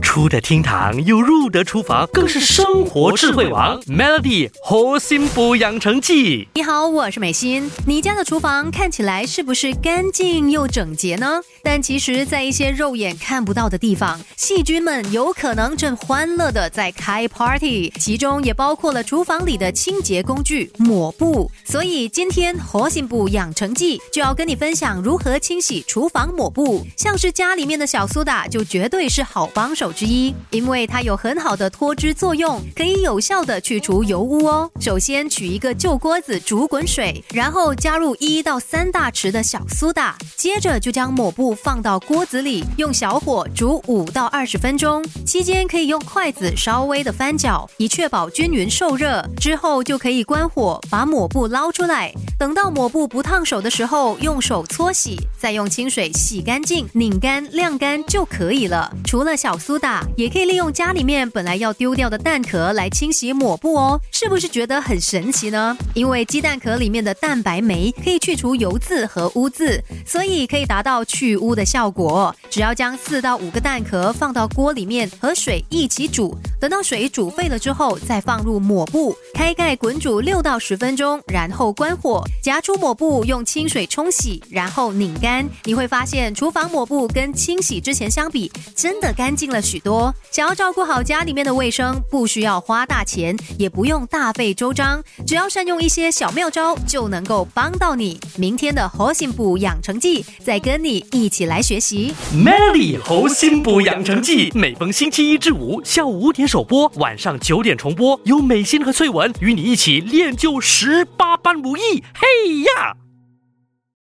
出得厅堂又入得厨房，更是生活智慧王。Melody 活心补养成记。你好，我是美心。你家的厨房看起来是不是干净又整洁呢？但其实，在一些肉眼看不到的地方，细菌们有可能正欢乐的在开 party，其中也包括了厨房里的清洁工具抹布。所以今天活心补养成记就要跟你分享如何清洗厨房抹布。像是家里面的小苏打，就绝对是好帮手。之一，因为它有很好的脱脂作用，可以有效的去除油污哦。首先取一个旧锅子煮滚水，然后加入一到三大匙的小苏打，接着就将抹布放到锅子里，用小火煮五到二十分钟。期间可以用筷子稍微的翻搅，以确保均匀受热。之后就可以关火，把抹布捞出来。等到抹布不烫手的时候，用手搓洗，再用清水洗干净、拧干、晾干就可以了。除了小苏打。也可以利用家里面本来要丢掉的蛋壳来清洗抹布哦，是不是觉得很神奇呢？因为鸡蛋壳里面的蛋白酶可以去除油渍和污渍，所以可以达到去污的效果。只要将四到五个蛋壳放到锅里面和水一起煮，等到水煮沸了之后，再放入抹布，开盖滚煮六到十分钟，然后关火，夹出抹布，用清水冲洗，然后拧干。你会发现厨房抹布跟清洗之前相比，真的干净了许。多想要照顾好家里面的卫生，不需要花大钱，也不用大费周章，只要善用一些小妙招，就能够帮到你。明天的猴心补养成记，再跟你一起来学习。Melody 猴心补养成记，每逢星期一至五下午五点首播，晚上九点重播，有美心和翠文与你一起练就十八般武艺。嘿呀！